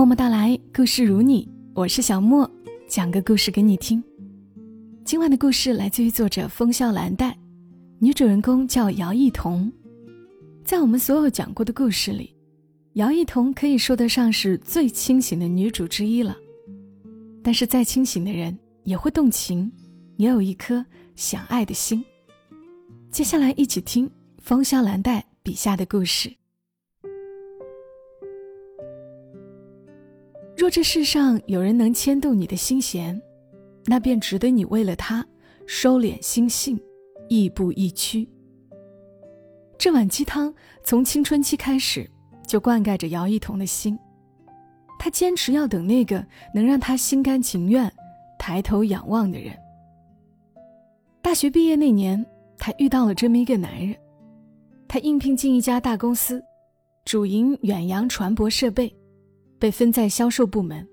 默默到来，故事如你，我是小莫，讲个故事给你听。今晚的故事来自于作者风笑蓝带，女主人公叫姚艺彤。在我们所有讲过的故事里，姚艺彤可以说得上是最清醒的女主之一了。但是再清醒的人也会动情，也有一颗想爱的心。接下来一起听风萧蓝带笔下的故事。若这世上有人能牵动你的心弦，那便值得你为了他收敛心性，亦步亦趋。这碗鸡汤从青春期开始就灌溉着姚一彤的心，他坚持要等那个能让他心甘情愿抬头仰望的人。大学毕业那年，他遇到了这么一个男人，他应聘进一家大公司，主营远洋船舶设备。被分在销售部门，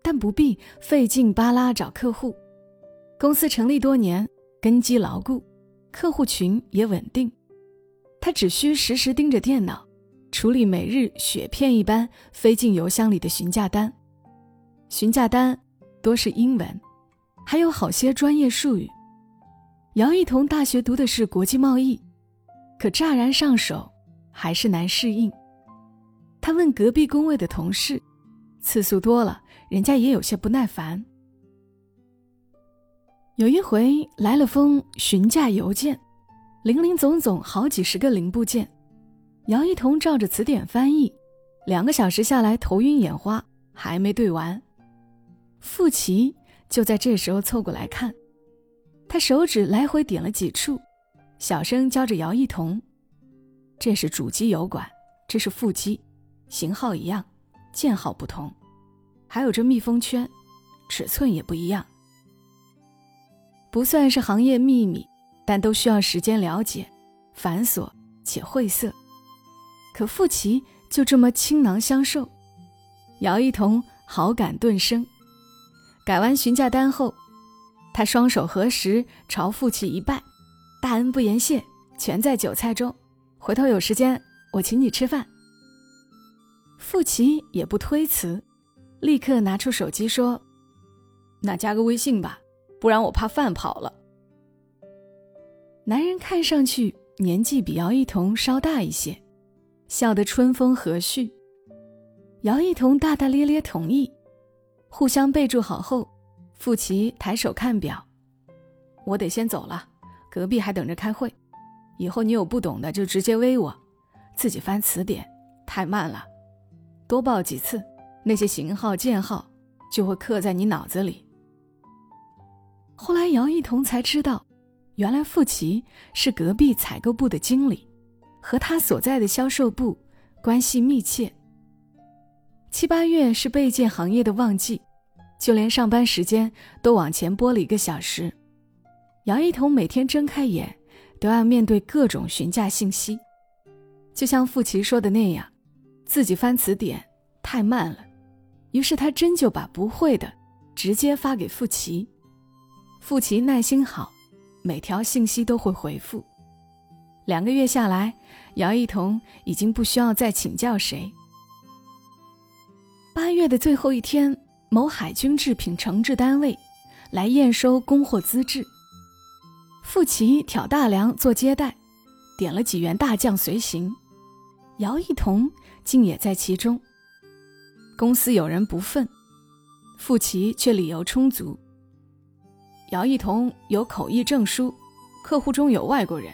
但不必费劲巴拉找客户。公司成立多年，根基牢固，客户群也稳定。他只需时时盯着电脑，处理每日雪片一般飞进邮箱里的询价单。询价单多是英文，还有好些专业术语。姚一彤大学读的是国际贸易，可乍然上手，还是难适应。他问隔壁工位的同事，次数多了，人家也有些不耐烦。有一回来了封询价邮件，零零总总好几十个零部件，姚一彤照着词典翻译，两个小时下来头晕眼花，还没对完。傅奇就在这时候凑过来看，他手指来回点了几处，小声教着姚一彤：“这是主机油管，这是副机。”型号一样，件号不同，还有这密封圈，尺寸也不一样。不算是行业秘密，但都需要时间了解，繁琐且晦涩。可傅奇就这么倾囊相授，姚一彤好感顿生。改完询价单后，他双手合十，朝傅奇一拜：“大恩不言谢，全在酒菜中。回头有时间，我请你吃饭。”傅奇也不推辞，立刻拿出手机说：“那加个微信吧，不然我怕饭跑了。”男人看上去年纪比姚一彤稍大一些，笑得春风和煦。姚一彤大大咧咧同意，互相备注好后，傅奇抬手看表：“我得先走了，隔壁还等着开会。以后你有不懂的就直接微我，自己翻词典太慢了。”多报几次，那些型号、件号就会刻在你脑子里。后来姚一彤才知道，原来傅奇是隔壁采购部的经理，和他所在的销售部关系密切。七八月是备件行业的旺季，就连上班时间都往前拨了一个小时。姚一彤每天睁开眼，都要面对各种询价信息，就像傅奇说的那样。自己翻词典太慢了，于是他真就把不会的直接发给傅奇。傅奇耐心好，每条信息都会回复。两个月下来，姚一彤已经不需要再请教谁。八月的最后一天，某海军制品承制单位来验收供货资质，傅奇挑大梁做接待，点了几员大将随行。姚一彤竟也在其中。公司有人不忿，傅奇却理由充足。姚一彤有口译证书，客户中有外国人，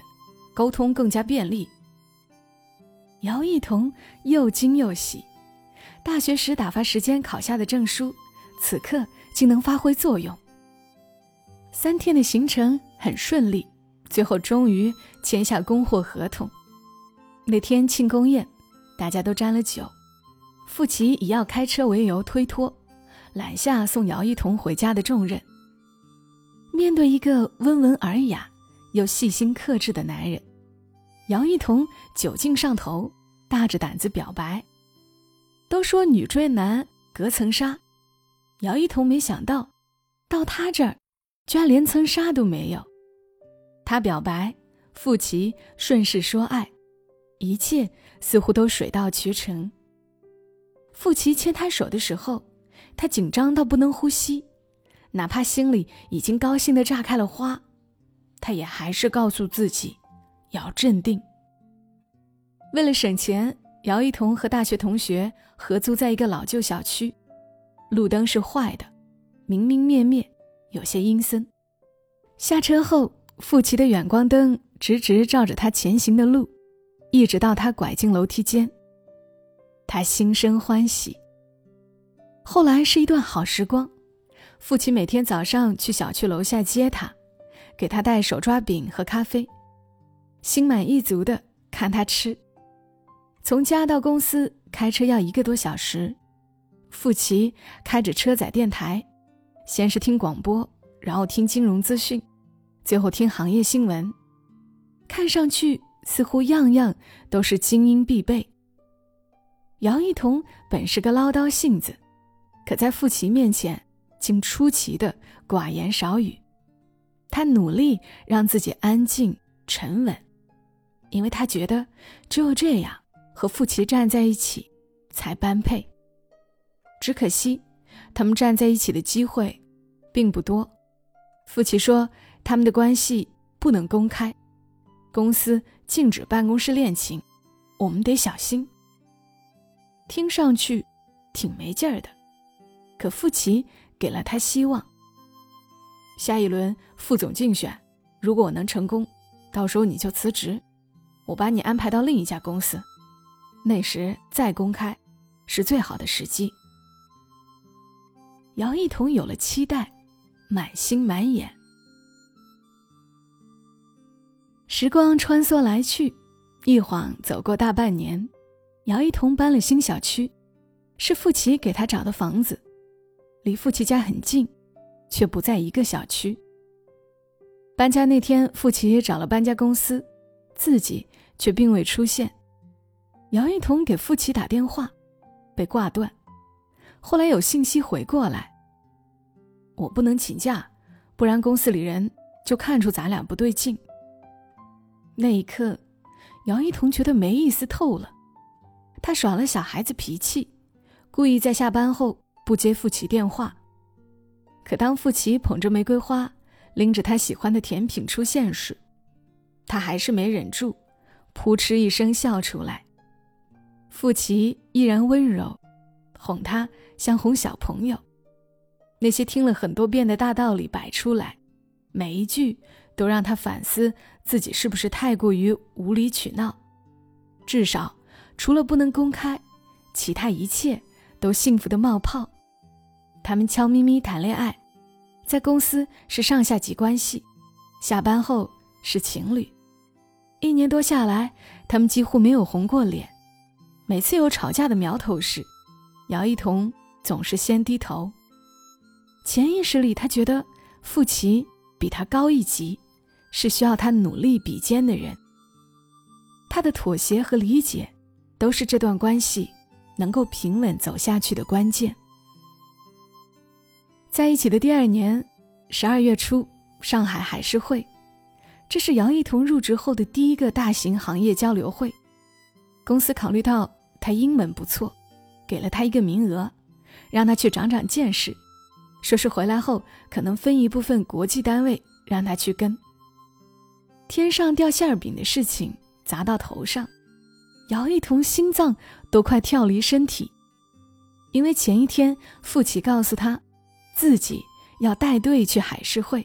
沟通更加便利。姚一彤又惊又喜，大学时打发时间考下的证书，此刻竟能发挥作用。三天的行程很顺利，最后终于签下供货合同。那天庆功宴，大家都沾了酒。傅奇以要开车为由推脱，揽下送姚一彤回家的重任。面对一个温文尔雅又细心克制的男人，姚一彤酒劲上头，大着胆子表白。都说女追男隔层纱，姚一彤没想到，到他这儿，居然连层纱都没有。他表白，傅奇顺势说爱。一切似乎都水到渠成。傅奇牵他手的时候，他紧张到不能呼吸，哪怕心里已经高兴的炸开了花，他也还是告诉自己要镇定。为了省钱，姚一彤和大学同学合租在一个老旧小区，路灯是坏的，明明灭灭，有些阴森。下车后，傅奇的远光灯直直照着他前行的路，一直到他拐进楼梯间。他心生欢喜。后来是一段好时光，父亲每天早上去小区楼下接他，给他带手抓饼和咖啡，心满意足的看他吃。从家到公司开车要一个多小时，傅奇开着车载电台，先是听广播，然后听金融资讯，最后听行业新闻，看上去似乎样样都是精英必备。姚一彤本是个唠叨性子，可在傅奇面前竟出奇的寡言少语。他努力让自己安静沉稳，因为他觉得只有这样和傅奇站在一起才般配。只可惜，他们站在一起的机会并不多。傅奇说他们的关系不能公开，公司禁止办公室恋情，我们得小心。听上去挺没劲儿的，可傅奇给了他希望。下一轮副总竞选，如果我能成功，到时候你就辞职，我把你安排到另一家公司，那时再公开是最好的时机。姚一彤有了期待，满心满眼。时光穿梭来去，一晃走过大半年。姚一彤搬了新小区，是傅奇给他找的房子，离傅奇家很近，却不在一个小区。搬家那天，傅奇也找了搬家公司，自己却并未出现。姚一彤给傅奇打电话，被挂断。后来有信息回过来，我不能请假，不然公司里人就看出咱俩不对劲。那一刻，姚一彤觉得没意思透了。他耍了小孩子脾气，故意在下班后不接傅奇电话。可当傅奇捧着玫瑰花，拎着他喜欢的甜品出现时，他还是没忍住，扑哧一声笑出来。傅奇依然温柔，哄他像哄小朋友，那些听了很多遍的大道理摆出来，每一句都让他反思自己是不是太过于无理取闹，至少。除了不能公开，其他一切都幸福的冒泡。他们悄咪咪谈恋爱，在公司是上下级关系，下班后是情侣。一年多下来，他们几乎没有红过脸。每次有吵架的苗头时，姚一彤总是先低头。潜意识里，他觉得傅奇比他高一级，是需要他努力比肩的人。他的妥协和理解。都是这段关系能够平稳走下去的关键。在一起的第二年，十二月初，上海海事会，这是姚一彤入职后的第一个大型行业交流会。公司考虑到他英文不错，给了他一个名额，让他去长长见识，说是回来后可能分一部分国际单位让他去跟。天上掉馅饼的事情砸到头上。姚一彤心脏都快跳离身体，因为前一天傅奇告诉他，自己要带队去海事会。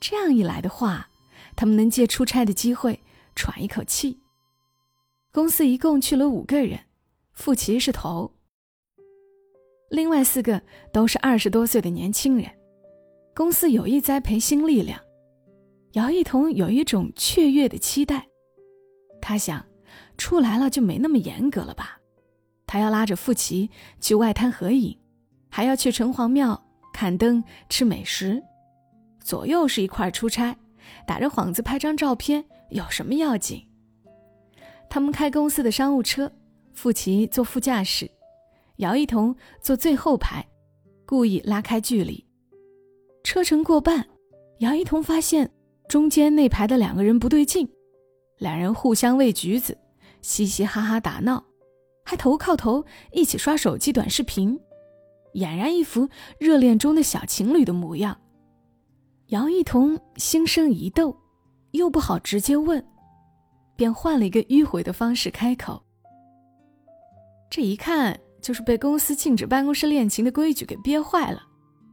这样一来的话，他们能借出差的机会喘一口气。公司一共去了五个人，傅奇是头，另外四个都是二十多岁的年轻人。公司有意栽培新力量，姚一彤有一种雀跃的期待，他想。出来了就没那么严格了吧？他要拉着傅奇去外滩合影，还要去城隍庙看灯、吃美食，左右是一块出差，打着幌子拍张照片有什么要紧？他们开公司的商务车，傅奇坐副驾驶，姚一彤坐最后排，故意拉开距离。车程过半，姚一彤发现中间那排的两个人不对劲，两人互相喂橘子。嘻嘻哈哈打闹，还头靠头一起刷手机短视频，俨然一副热恋中的小情侣的模样。姚一彤心生一窦，又不好直接问，便换了一个迂回的方式开口。这一看就是被公司禁止办公室恋情的规矩给憋坏了，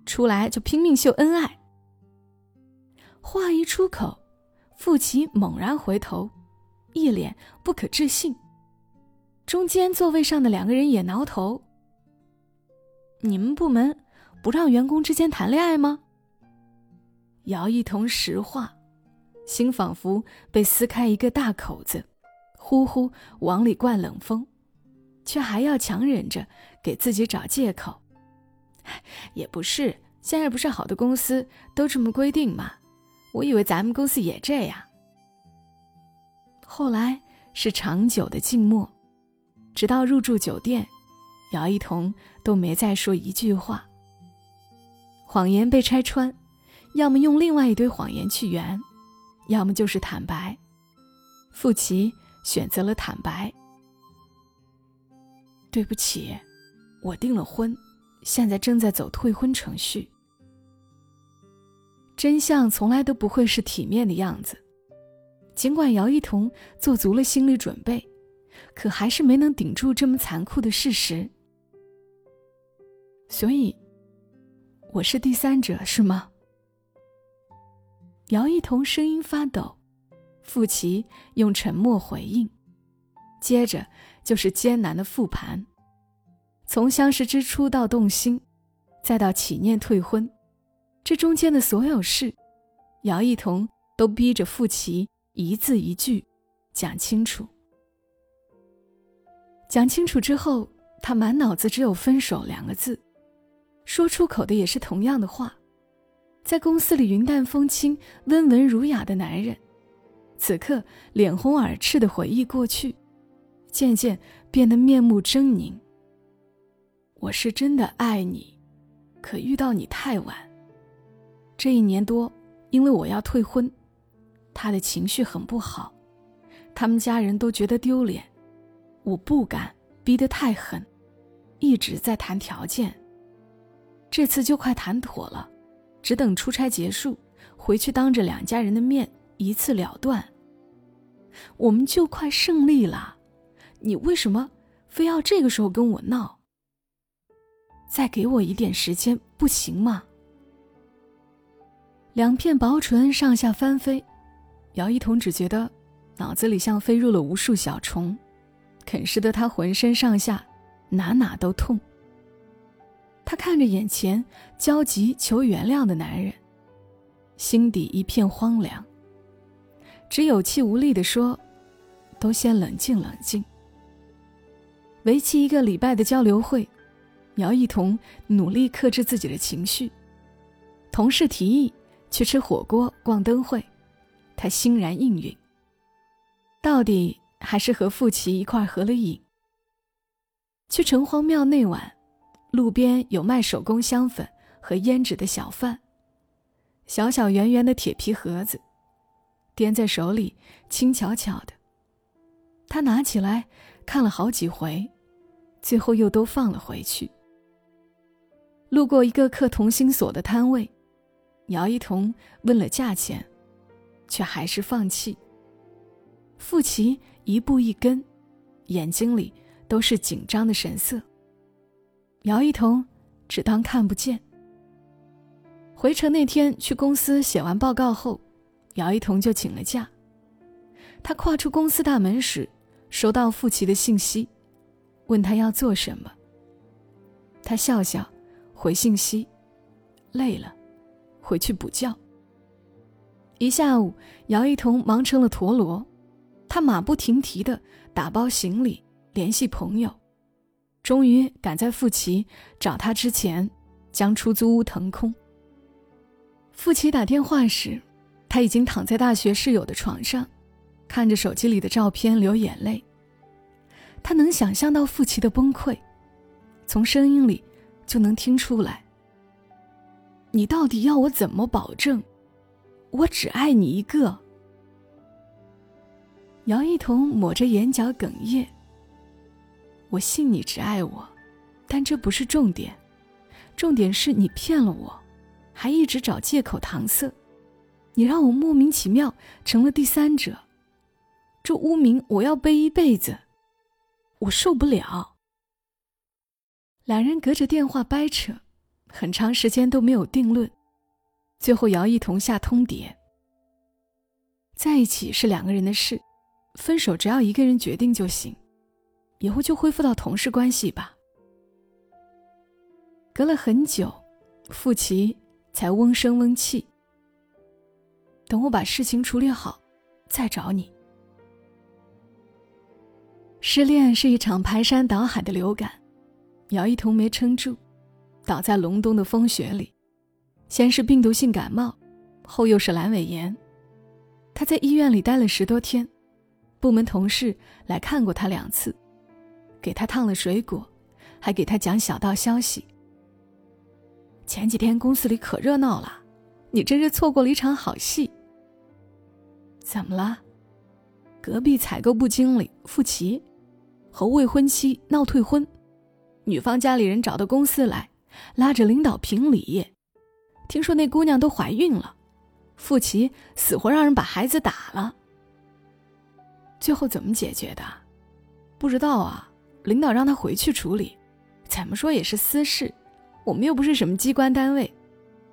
出来就拼命秀恩爱。话一出口，傅奇猛然回头，一脸不可置信。中间座位上的两个人也挠头：“你们部门不让员工之间谈恋爱吗？”姚一彤实话，心仿佛被撕开一个大口子，呼呼往里灌冷风，却还要强忍着给自己找借口。也不是，现在不是好的公司都这么规定吗？我以为咱们公司也这样。后来是长久的静默，直到入住酒店，姚一彤都没再说一句话。谎言被拆穿。要么用另外一堆谎言去圆，要么就是坦白。傅奇选择了坦白。对不起，我订了婚，现在正在走退婚程序。真相从来都不会是体面的样子。尽管姚一彤做足了心理准备，可还是没能顶住这么残酷的事实。所以，我是第三者，是吗？姚一彤声音发抖，傅奇用沉默回应，接着就是艰难的复盘，从相识之初到动心，再到起念退婚，这中间的所有事，姚一彤都逼着傅奇一字一句讲清楚。讲清楚之后，他满脑子只有“分手”两个字，说出口的也是同样的话。在公司里云淡风轻、温文儒雅的男人，此刻脸红耳赤的回忆过去，渐渐变得面目狰狞。我是真的爱你，可遇到你太晚。这一年多，因为我要退婚，他的情绪很不好，他们家人都觉得丢脸，我不敢逼得太狠，一直在谈条件。这次就快谈妥了。只等出差结束，回去当着两家人的面一次了断。我们就快胜利了，你为什么非要这个时候跟我闹？再给我一点时间不行吗？两片薄唇上下翻飞，姚一彤只觉得脑子里像飞入了无数小虫，啃食的他浑身上下哪哪都痛。他看着眼前焦急求原谅的男人，心底一片荒凉。只有气无力地说：“都先冷静冷静。”为期一个礼拜的交流会，姚一彤努力克制自己的情绪。同事提议去吃火锅、逛灯会，他欣然应允。到底还是和傅奇一块合了影。去城隍庙那晚。路边有卖手工香粉和胭脂的小贩，小小圆圆的铁皮盒子，掂在手里轻巧巧的。他拿起来看了好几回，最后又都放了回去。路过一个刻同心锁的摊位，姚一彤问了价钱，却还是放弃。傅奇一步一跟，眼睛里都是紧张的神色。姚一彤只当看不见。回城那天去公司写完报告后，姚一彤就请了假。他跨出公司大门时，收到傅奇的信息，问他要做什么。他笑笑，回信息：累了，回去补觉。一下午，姚一彤忙成了陀螺，他马不停蹄地打包行李，联系朋友。终于赶在傅奇找他之前，将出租屋腾空。傅奇打电话时，他已经躺在大学室友的床上，看着手机里的照片流眼泪。他能想象到傅奇的崩溃，从声音里就能听出来。你到底要我怎么保证，我只爱你一个？姚一彤抹着眼角哽咽。我信你只爱我，但这不是重点，重点是你骗了我，还一直找借口搪塞，你让我莫名其妙成了第三者，这污名我要背一辈子，我受不了。两人隔着电话掰扯，很长时间都没有定论，最后姚一彤下通牒：在一起是两个人的事，分手只要一个人决定就行。以后就恢复到同事关系吧。隔了很久，傅琪才嗡声嗡气。等我把事情处理好，再找你。失恋是一场排山倒海的流感，姚一彤没撑住，倒在隆冬的风雪里。先是病毒性感冒，后又是阑尾炎。他在医院里待了十多天，部门同事来看过他两次。给他烫了水果，还给他讲小道消息。前几天公司里可热闹了，你真是错过了一场好戏。怎么了？隔壁采购部经理付琪和未婚妻闹退婚，女方家里人找到公司来，拉着领导评理。听说那姑娘都怀孕了，傅琪死活让人把孩子打了。最后怎么解决的？不知道啊。领导让他回去处理，怎么说也是私事，我们又不是什么机关单位，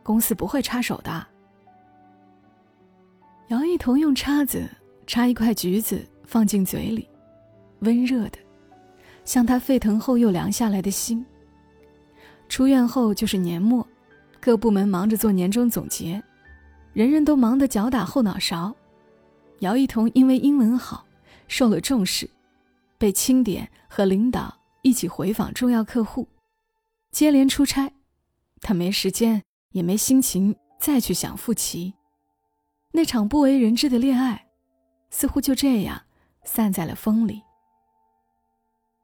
公司不会插手的。姚一彤用叉子插一块橘子放进嘴里，温热的，像他沸腾后又凉下来的心。出院后就是年末，各部门忙着做年终总结，人人都忙得脚打后脑勺。姚一彤因为英文好，受了重视。被清点和领导一起回访重要客户，接连出差，他没时间也没心情再去想傅琪。那场不为人知的恋爱，似乎就这样散在了风里。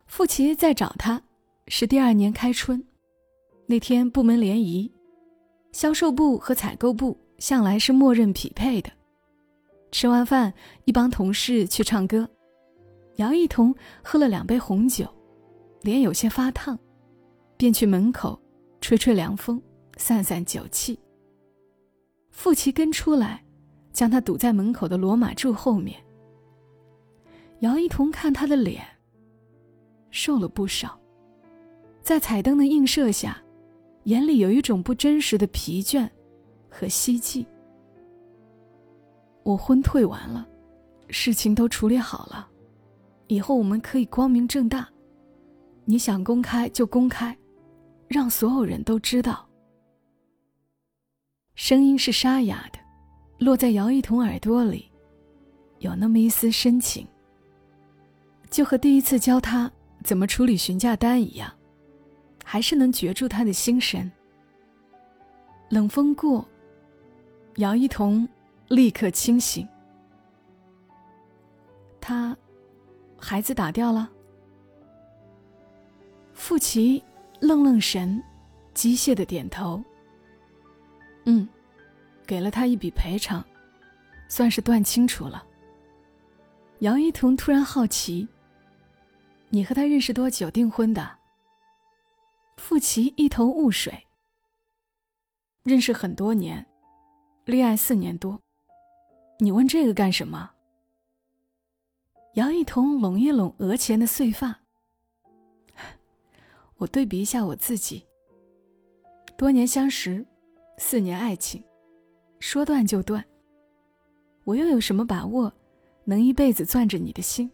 傅琪在找他，是第二年开春，那天部门联谊，销售部和采购部向来是默认匹配的。吃完饭，一帮同事去唱歌。姚一彤喝了两杯红酒，脸有些发烫，便去门口吹吹凉风，散散酒气。傅琪跟出来，将他堵在门口的罗马柱后面。姚一彤看他的脸，瘦了不少，在彩灯的映射下，眼里有一种不真实的疲倦和希冀。我婚退完了，事情都处理好了。以后我们可以光明正大，你想公开就公开，让所有人都知道。声音是沙哑的，落在姚一彤耳朵里，有那么一丝深情。就和第一次教他怎么处理询价单一样，还是能攫住他的心神。冷风过，姚一彤立刻清醒。他。孩子打掉了。傅琪愣愣神，机械的点头。嗯，给了他一笔赔偿，算是断清楚了。姚一彤突然好奇：“你和他认识多久订婚的？”傅琪一头雾水。认识很多年，恋爱四年多。你问这个干什么？姚一彤拢一拢额前的碎发，我对比一下我自己。多年相识，四年爱情，说断就断。我又有什么把握，能一辈子攥着你的心？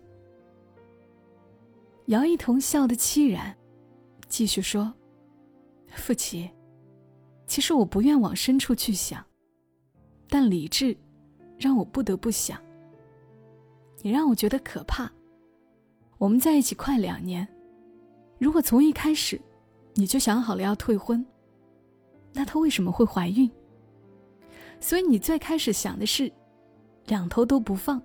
姚一彤笑得凄然，继续说：“傅琪，其实我不愿往深处去想，但理智，让我不得不想。”你让我觉得可怕。我们在一起快两年，如果从一开始你就想好了要退婚，那她为什么会怀孕？所以你最开始想的是两头都不放。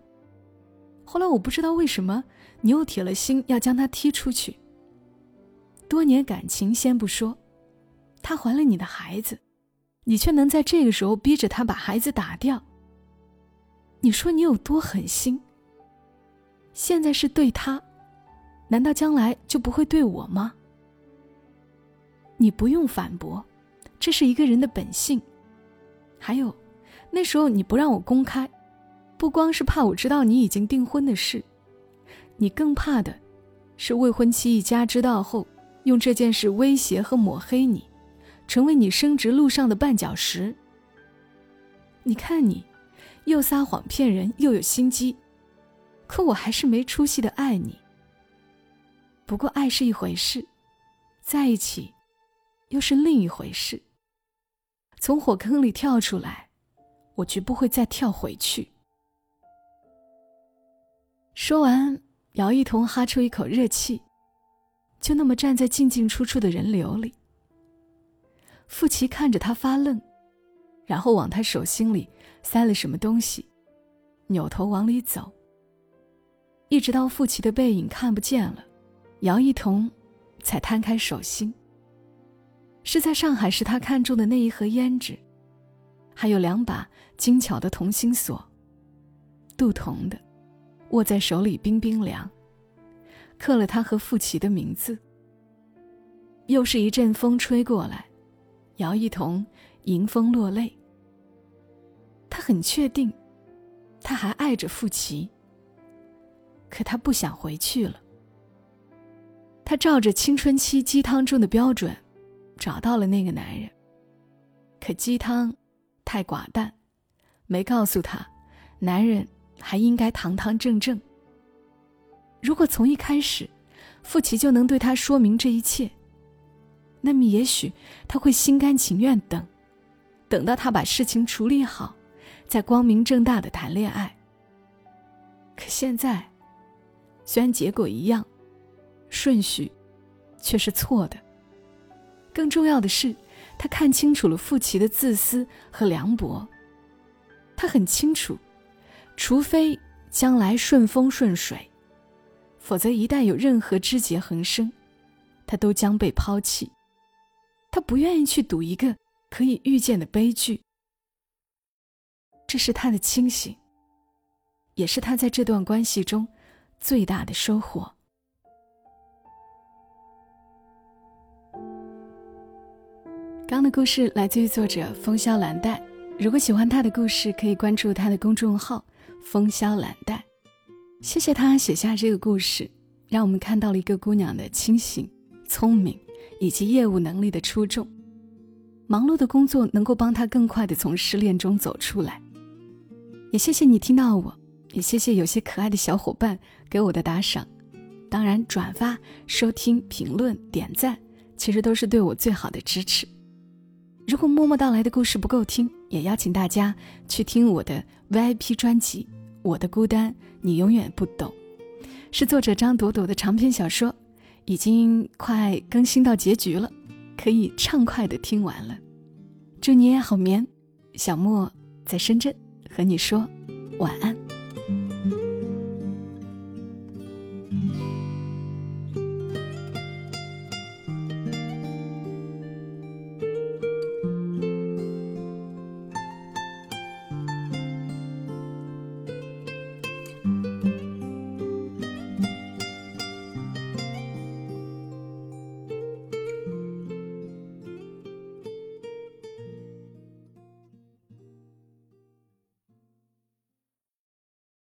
后来我不知道为什么你又铁了心要将她踢出去。多年感情先不说，她怀了你的孩子，你却能在这个时候逼着她把孩子打掉。你说你有多狠心？现在是对他，难道将来就不会对我吗？你不用反驳，这是一个人的本性。还有，那时候你不让我公开，不光是怕我知道你已经订婚的事，你更怕的，是未婚妻一家知道后，用这件事威胁和抹黑你，成为你升职路上的绊脚石。你看你，又撒谎骗人，又有心机，可我还是没出息的爱你。不过爱是一回事，在一起，又是另一回事。从火坑里跳出来，我绝不会再跳回去。说完，姚一彤哈出一口热气，就那么站在进进出出的人流里。傅奇看着他发愣。然后往他手心里塞了什么东西，扭头往里走。一直到傅奇的背影看不见了，姚一彤才摊开手心。是在上海时他看中的那一盒胭脂，还有两把精巧的同心锁，镀铜的，握在手里冰冰凉，刻了他和傅奇的名字。又是一阵风吹过来，姚一彤迎风落泪。他很确定，他还爱着傅奇。可他不想回去了。他照着青春期鸡汤中的标准，找到了那个男人。可鸡汤太寡淡，没告诉他，男人还应该堂堂正正。如果从一开始，傅奇就能对他说明这一切，那么也许他会心甘情愿等，等到他把事情处理好。再光明正大的谈恋爱。可现在，虽然结果一样，顺序却是错的。更重要的是，他看清楚了傅奇的自私和凉薄。他很清楚，除非将来顺风顺水，否则一旦有任何枝节横生，他都将被抛弃。他不愿意去赌一个可以预见的悲剧。这是他的清醒，也是他在这段关系中最大的收获。刚的故事来自于作者风萧兰黛。如果喜欢他的故事，可以关注他的公众号“风萧兰黛”。谢谢他写下这个故事，让我们看到了一个姑娘的清醒、聪明以及业务能力的出众。忙碌的工作能够帮她更快的从失恋中走出来。也谢谢你听到我，也谢谢有些可爱的小伙伴给我的打赏，当然转发、收听、评论、点赞，其实都是对我最好的支持。如果默默到来的故事不够听，也邀请大家去听我的 VIP 专辑《我的孤单你永远不懂》，是作者张朵朵的长篇小说，已经快更新到结局了，可以畅快的听完了。祝你也好眠，小莫在深圳。和你说晚安。